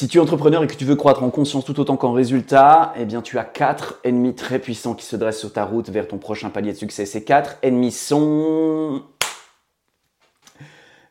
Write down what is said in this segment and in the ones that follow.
Si tu es entrepreneur et que tu veux croître en conscience tout autant qu'en résultat, eh bien tu as quatre ennemis très puissants qui se dressent sur ta route vers ton prochain palier de succès. Ces quatre ennemis sont...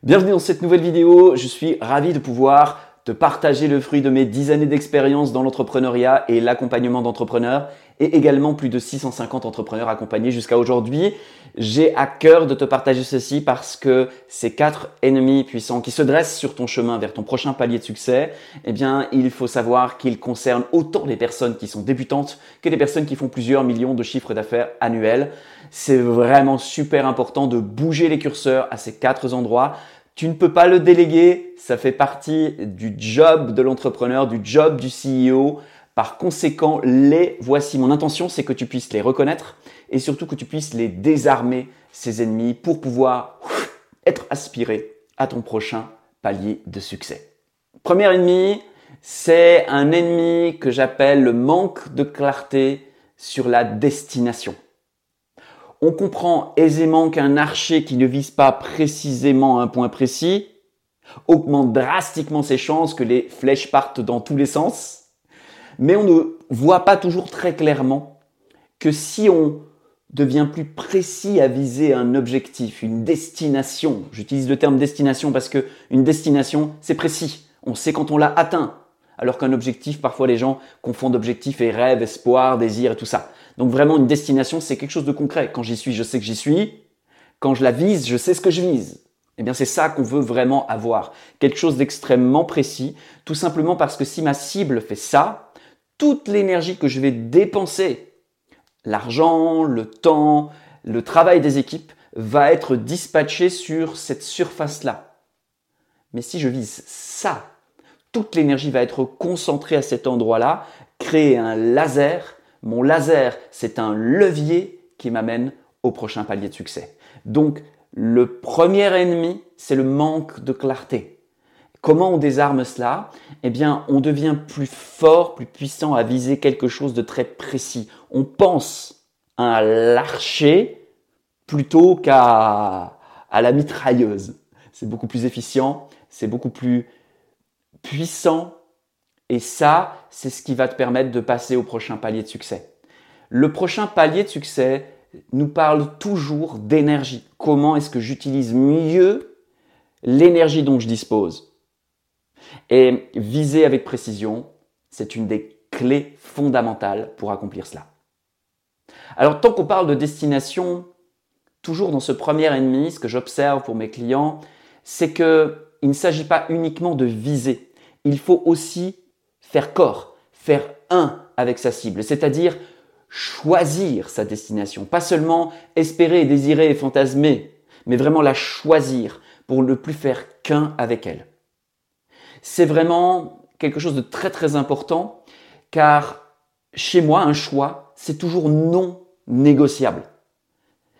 Bienvenue dans cette nouvelle vidéo. Je suis ravi de pouvoir te partager le fruit de mes 10 années d'expérience dans l'entrepreneuriat et l'accompagnement d'entrepreneurs et également plus de 650 entrepreneurs accompagnés jusqu'à aujourd'hui. J'ai à cœur de te partager ceci parce que ces quatre ennemis puissants qui se dressent sur ton chemin vers ton prochain palier de succès, eh bien, il faut savoir qu'ils concernent autant les personnes qui sont débutantes que les personnes qui font plusieurs millions de chiffres d'affaires annuels. C'est vraiment super important de bouger les curseurs à ces quatre endroits. Tu ne peux pas le déléguer, ça fait partie du job de l'entrepreneur, du job du CEO. Par conséquent, les voici. Mon intention, c'est que tu puisses les reconnaître et surtout que tu puisses les désarmer, ces ennemis, pour pouvoir être aspiré à ton prochain palier de succès. Premier ennemi, c'est un ennemi que j'appelle le manque de clarté sur la destination. On comprend aisément qu'un archer qui ne vise pas précisément un point précis augmente drastiquement ses chances que les flèches partent dans tous les sens mais on ne voit pas toujours très clairement que si on devient plus précis à viser un objectif, une destination, j'utilise le terme destination parce que une destination, c'est précis. On sait quand on l'a atteint. Alors qu'un objectif, parfois les gens confondent objectif et rêve, espoir, désir et tout ça. Donc vraiment, une destination, c'est quelque chose de concret. Quand j'y suis, je sais que j'y suis. Quand je la vise, je sais ce que je vise. Eh bien, c'est ça qu'on veut vraiment avoir. Quelque chose d'extrêmement précis. Tout simplement parce que si ma cible fait ça, toute l'énergie que je vais dépenser, l'argent, le temps, le travail des équipes, va être dispatché sur cette surface-là. Mais si je vise ça, toute l'énergie va être concentrée à cet endroit-là, créer un laser. Mon laser, c'est un levier qui m'amène au prochain palier de succès. Donc, le premier ennemi, c'est le manque de clarté. Comment on désarme cela? Eh bien, on devient plus fort, plus puissant à viser quelque chose de très précis. On pense à l'archer plutôt qu'à la mitrailleuse. C'est beaucoup plus efficient, c'est beaucoup plus puissant et ça, c'est ce qui va te permettre de passer au prochain palier de succès. Le prochain palier de succès nous parle toujours d'énergie. Comment est-ce que j'utilise mieux l'énergie dont je dispose? Et viser avec précision, c'est une des clés fondamentales pour accomplir cela. Alors tant qu'on parle de destination, toujours dans ce premier ennemi, ce que j'observe pour mes clients, c'est qu'il ne s'agit pas uniquement de viser, il faut aussi faire corps, faire un avec sa cible, c'est-à-dire choisir sa destination, pas seulement espérer, désirer et fantasmer, mais vraiment la choisir pour ne plus faire qu'un avec elle c'est vraiment quelque chose de très très important car chez moi, un choix, c'est toujours non négociable.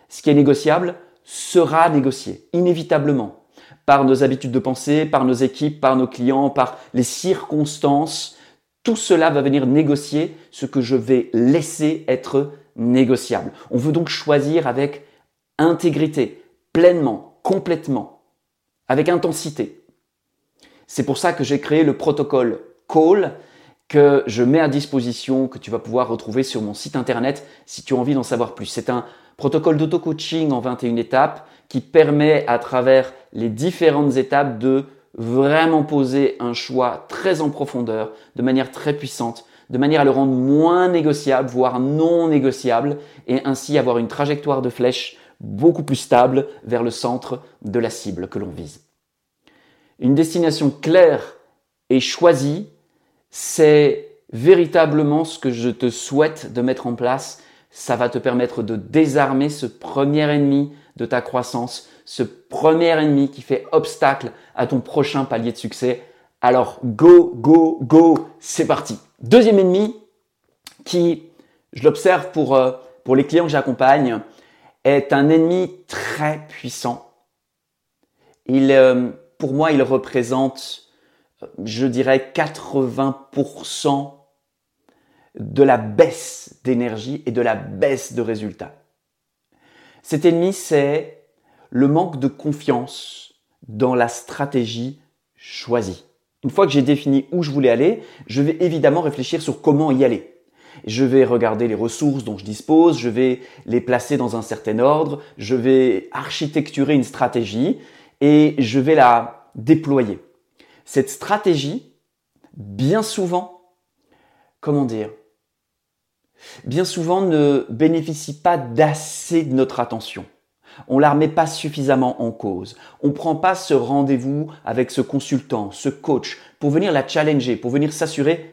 Ce qui est négociable sera négocié, inévitablement, par nos habitudes de pensée, par nos équipes, par nos clients, par les circonstances. Tout cela va venir négocier ce que je vais laisser être négociable. On veut donc choisir avec intégrité, pleinement, complètement, avec intensité. C'est pour ça que j'ai créé le protocole Call que je mets à disposition, que tu vas pouvoir retrouver sur mon site internet si tu as envie d'en savoir plus. C'est un protocole d'auto-coaching en 21 étapes qui permet à travers les différentes étapes de vraiment poser un choix très en profondeur, de manière très puissante, de manière à le rendre moins négociable, voire non négociable, et ainsi avoir une trajectoire de flèche beaucoup plus stable vers le centre de la cible que l'on vise. Une destination claire et choisie, c'est véritablement ce que je te souhaite de mettre en place. Ça va te permettre de désarmer ce premier ennemi de ta croissance, ce premier ennemi qui fait obstacle à ton prochain palier de succès. Alors, go, go, go, c'est parti. Deuxième ennemi qui, je l'observe pour, euh, pour les clients que j'accompagne, est un ennemi très puissant. Il, euh, pour moi, il représente, je dirais, 80% de la baisse d'énergie et de la baisse de résultats. Cet ennemi, c'est le manque de confiance dans la stratégie choisie. Une fois que j'ai défini où je voulais aller, je vais évidemment réfléchir sur comment y aller. Je vais regarder les ressources dont je dispose, je vais les placer dans un certain ordre, je vais architecturer une stratégie et je vais la déployer. Cette stratégie, bien souvent, comment dire, bien souvent ne bénéficie pas d'assez de notre attention. On la remet pas suffisamment en cause. On prend pas ce rendez-vous avec ce consultant, ce coach, pour venir la challenger, pour venir s'assurer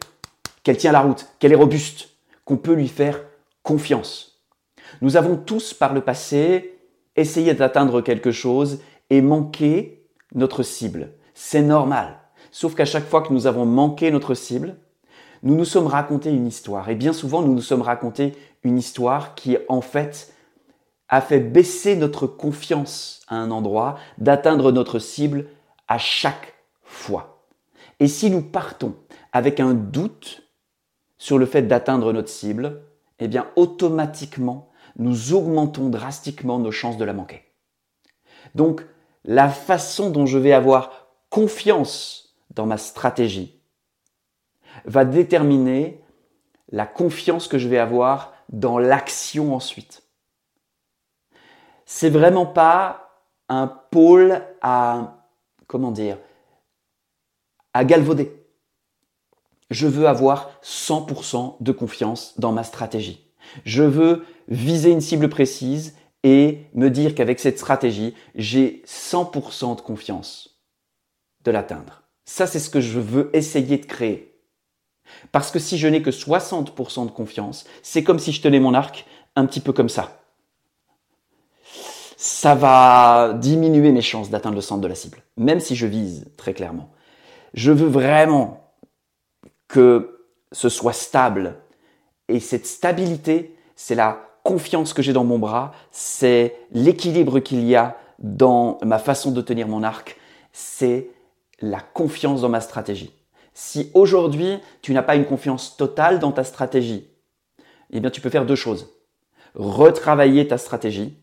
qu'elle tient la route, qu'elle est robuste, qu'on peut lui faire confiance. Nous avons tous par le passé essayé d'atteindre quelque chose et manqué notre cible. C'est normal. Sauf qu'à chaque fois que nous avons manqué notre cible, nous nous sommes raconté une histoire. Et bien souvent, nous nous sommes raconté une histoire qui, en fait, a fait baisser notre confiance à un endroit, d'atteindre notre cible à chaque fois. Et si nous partons avec un doute sur le fait d'atteindre notre cible, eh bien automatiquement, nous augmentons drastiquement nos chances de la manquer. Donc, la façon dont je vais avoir confiance dans ma stratégie va déterminer la confiance que je vais avoir dans l'action ensuite c'est vraiment pas un pôle à, comment dire, à galvauder. Je veux avoir 100% de confiance dans ma stratégie. Je veux viser une cible précise et me dire qu'avec cette stratégie, j'ai 100% de confiance de l'atteindre. Ça, c'est ce que je veux essayer de créer. Parce que si je n'ai que 60% de confiance, c'est comme si je tenais mon arc un petit peu comme ça ça va diminuer mes chances d'atteindre le centre de la cible, même si je vise très clairement. Je veux vraiment que ce soit stable. Et cette stabilité, c'est la confiance que j'ai dans mon bras, c'est l'équilibre qu'il y a dans ma façon de tenir mon arc, c'est la confiance dans ma stratégie. Si aujourd'hui tu n'as pas une confiance totale dans ta stratégie, eh bien tu peux faire deux choses. Retravailler ta stratégie,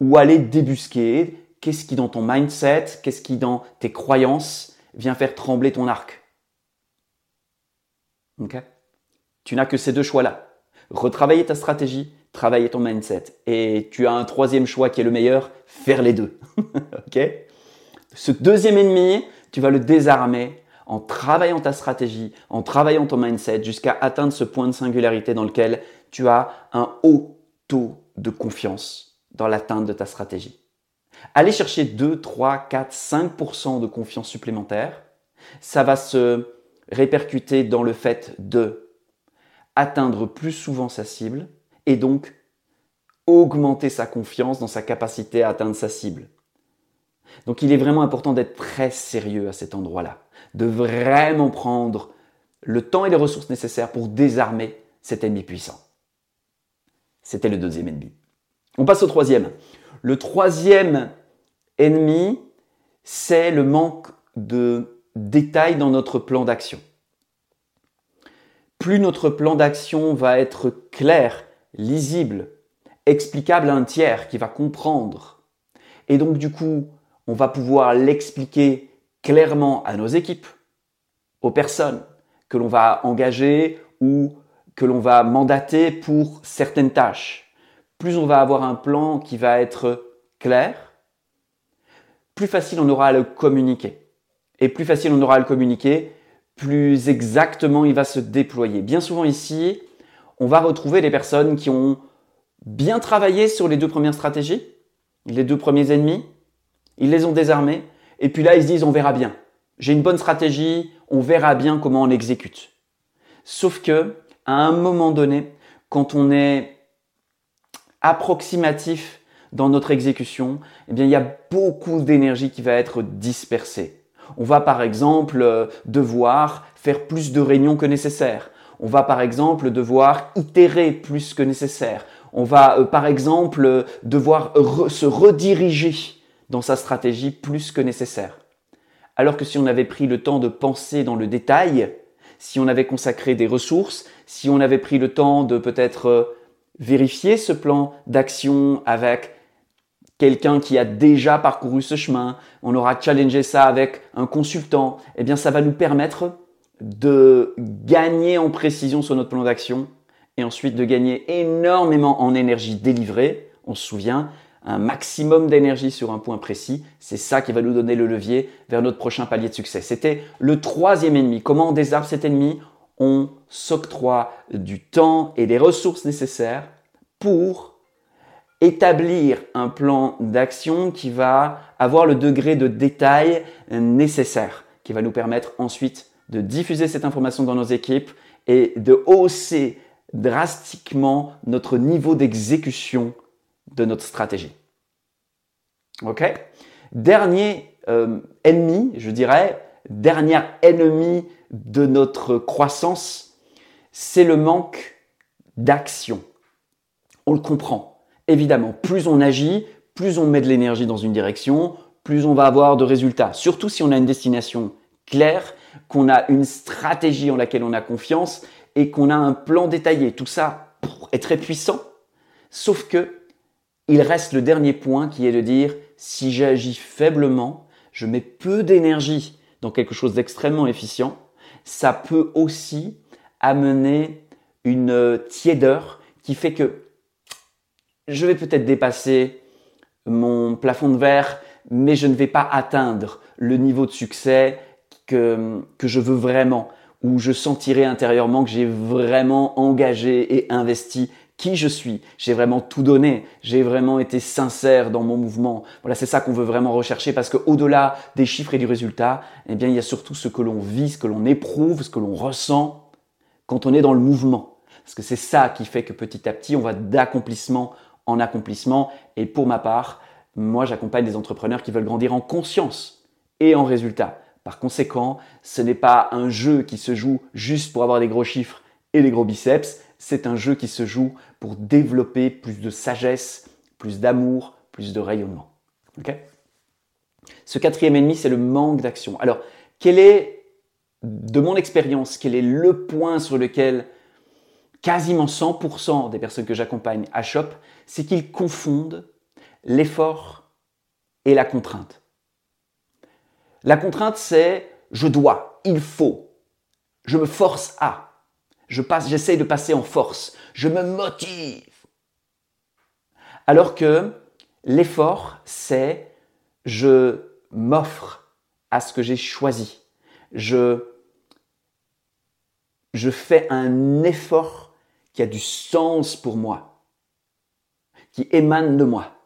ou aller débusquer qu'est-ce qui dans ton mindset, qu'est-ce qui dans tes croyances vient faire trembler ton arc. tu n'as que ces deux choix-là. Retravailler ta stratégie, travailler ton mindset. Et tu as un troisième choix qui est le meilleur, faire les deux. Ce deuxième ennemi, tu vas le désarmer en travaillant ta stratégie, en travaillant ton mindset jusqu'à atteindre ce point de singularité dans lequel tu as un haut taux de confiance dans l'atteinte de ta stratégie. Aller chercher 2, 3, 4, 5% de confiance supplémentaire, ça va se répercuter dans le fait de atteindre plus souvent sa cible et donc augmenter sa confiance dans sa capacité à atteindre sa cible. Donc il est vraiment important d'être très sérieux à cet endroit-là, de vraiment prendre le temps et les ressources nécessaires pour désarmer cet ennemi puissant. C'était le deuxième ennemi. On passe au troisième. Le troisième ennemi, c'est le manque de détails dans notre plan d'action. Plus notre plan d'action va être clair, lisible, explicable à un tiers qui va comprendre, et donc du coup, on va pouvoir l'expliquer clairement à nos équipes, aux personnes que l'on va engager ou que l'on va mandater pour certaines tâches plus on va avoir un plan qui va être clair, plus facile on aura à le communiquer. Et plus facile on aura à le communiquer, plus exactement il va se déployer. Bien souvent ici, on va retrouver des personnes qui ont bien travaillé sur les deux premières stratégies, les deux premiers ennemis, ils les ont désarmés, et puis là ils se disent on verra bien. J'ai une bonne stratégie, on verra bien comment on l'exécute. Sauf que, à un moment donné, quand on est approximatif dans notre exécution, eh bien, il y a beaucoup d'énergie qui va être dispersée. On va par exemple euh, devoir faire plus de réunions que nécessaire. On va par exemple devoir itérer plus que nécessaire. On va euh, par exemple euh, devoir se rediriger dans sa stratégie plus que nécessaire. Alors que si on avait pris le temps de penser dans le détail, si on avait consacré des ressources, si on avait pris le temps de peut-être vérifier ce plan d'action avec quelqu'un qui a déjà parcouru ce chemin, on aura challengé ça avec un consultant, eh bien ça va nous permettre de gagner en précision sur notre plan d'action et ensuite de gagner énormément en énergie délivrée. On se souvient, un maximum d'énergie sur un point précis, c'est ça qui va nous donner le levier vers notre prochain palier de succès. C'était le troisième ennemi. Comment on désarme cet ennemi? On s'octroie du temps et des ressources nécessaires pour établir un plan d'action qui va avoir le degré de détail nécessaire, qui va nous permettre ensuite de diffuser cette information dans nos équipes et de hausser drastiquement notre niveau d'exécution de notre stratégie. Ok? Dernier euh, ennemi, je dirais, dernier ennemi de notre croissance, c'est le manque d'action. On le comprend. Évidemment, plus on agit, plus on met de l'énergie dans une direction, plus on va avoir de résultats. Surtout si on a une destination claire, qu'on a une stratégie en laquelle on a confiance et qu'on a un plan détaillé. Tout ça est très puissant. Sauf que il reste le dernier point qui est de dire si j'agis faiblement, je mets peu d'énergie dans quelque chose d'extrêmement efficient, ça peut aussi amener une tiédeur qui fait que je vais peut-être dépasser mon plafond de verre, mais je ne vais pas atteindre le niveau de succès que, que je veux vraiment, où je sentirai intérieurement que j'ai vraiment engagé et investi qui je suis. J'ai vraiment tout donné. J'ai vraiment été sincère dans mon mouvement. Voilà, c'est ça qu'on veut vraiment rechercher parce quau delà des chiffres et du résultat, eh bien, il y a surtout ce que l'on vit, ce que l'on éprouve, ce que l'on ressent quand on est dans le mouvement. Parce que c'est ça qui fait que petit à petit, on va d'accomplissement en accomplissement. Et pour ma part, moi, j'accompagne des entrepreneurs qui veulent grandir en conscience et en résultat. Par conséquent, ce n'est pas un jeu qui se joue juste pour avoir des gros chiffres et des gros biceps. C'est un jeu qui se joue pour développer plus de sagesse, plus d'amour, plus de rayonnement. Ce quatrième ennemi, c'est le manque d'action. Alors, quel est, de mon expérience, quel est le point sur lequel quasiment 100% des personnes que j'accompagne à c'est qu'ils confondent l'effort et la contrainte. La contrainte, c'est je dois, il faut, je me force à, je j'essaye de passer en force, je me motive. Alors que l'effort, c'est je m'offre à ce que j'ai choisi. Je fais un effort qui a du sens pour moi, qui émane de moi,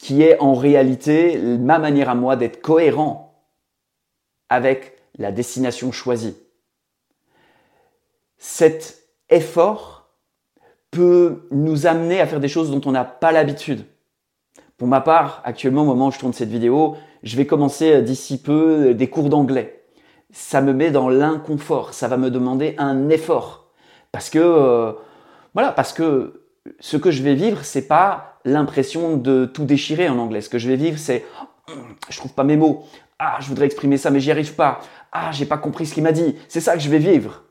qui est en réalité ma manière à moi d'être cohérent avec la destination choisie. Cet effort peut nous amener à faire des choses dont on n'a pas l'habitude. Pour ma part, actuellement, au moment où je tourne cette vidéo, je vais commencer d'ici peu des cours d'anglais. Ça me met dans l'inconfort, ça va me demander un effort. Parce que, euh, voilà, parce que ce que je vais vivre, c'est pas l'impression de tout déchirer en anglais. Ce que je vais vivre, c'est je trouve pas mes mots. Ah, je voudrais exprimer ça, mais j'y arrive pas. Ah, j'ai pas compris ce qu'il m'a dit. C'est ça que je vais vivre.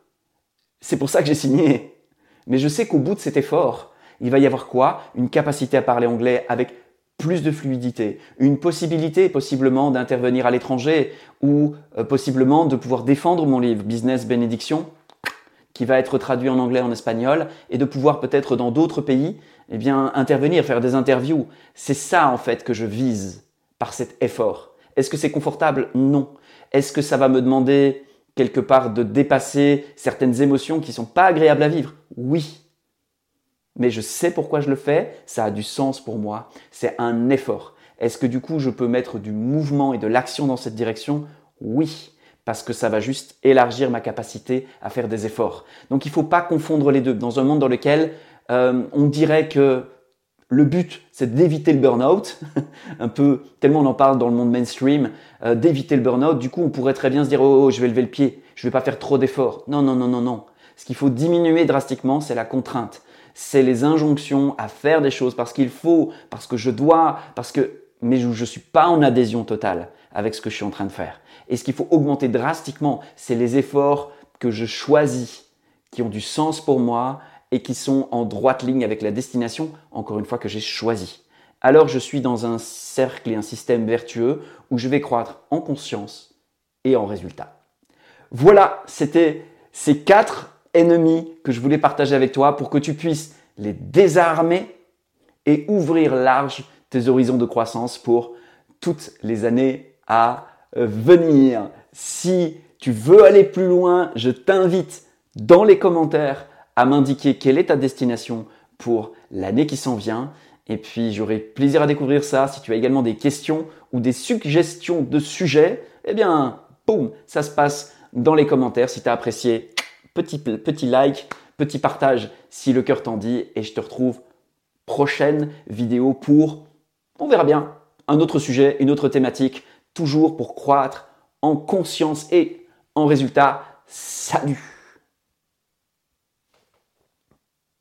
C'est pour ça que j'ai signé. Mais je sais qu'au bout de cet effort, il va y avoir quoi? Une capacité à parler anglais avec plus de fluidité, une possibilité possiblement d'intervenir à l'étranger ou euh, possiblement de pouvoir défendre mon livre Business Bénédiction qui va être traduit en anglais, en espagnol, et de pouvoir peut-être dans d'autres pays, eh bien, intervenir, faire des interviews. C'est ça, en fait, que je vise par cet effort. Est-ce que c'est confortable? Non. Est-ce que ça va me demander quelque part de dépasser certaines émotions qui sont pas agréables à vivre? Oui. Mais je sais pourquoi je le fais, ça a du sens pour moi, c'est un effort. Est-ce que du coup je peux mettre du mouvement et de l'action dans cette direction? Oui parce que ça va juste élargir ma capacité à faire des efforts. Donc il ne faut pas confondre les deux. Dans un monde dans lequel euh, on dirait que le but, c'est d'éviter le burn-out, un peu, tellement on en parle dans le monde mainstream, euh, d'éviter le burn-out. Du coup, on pourrait très bien se dire, oh, oh je vais lever le pied, je vais pas faire trop d'efforts. Non, non, non, non, non. Ce qu'il faut diminuer drastiquement, c'est la contrainte. C'est les injonctions à faire des choses parce qu'il faut, parce que je dois, parce que, mais je ne suis pas en adhésion totale avec ce que je suis en train de faire. Et ce qu'il faut augmenter drastiquement, c'est les efforts que je choisis, qui ont du sens pour moi et qui sont en droite ligne avec la destination, encore une fois, que j'ai choisie. alors je suis dans un cercle et un système vertueux où je vais croître en conscience et en résultat. Voilà, c'était ces quatre ennemis que je voulais partager avec toi pour que tu puisses les désarmer et ouvrir large tes horizons de croissance pour toutes les années à venir. Si tu veux aller plus loin, je t'invite dans les commentaires à m'indiquer quelle est ta destination pour l'année qui s'en vient. Et puis j'aurai plaisir à découvrir ça. Si tu as également des questions ou des suggestions de sujets, eh bien, boum, ça se passe dans les commentaires. Si tu as apprécié, petit, petit like, petit partage si le cœur t'en dit. Et je te retrouve prochaine vidéo pour, on verra bien, un autre sujet, une autre thématique, toujours pour croître en conscience et en résultat. Salut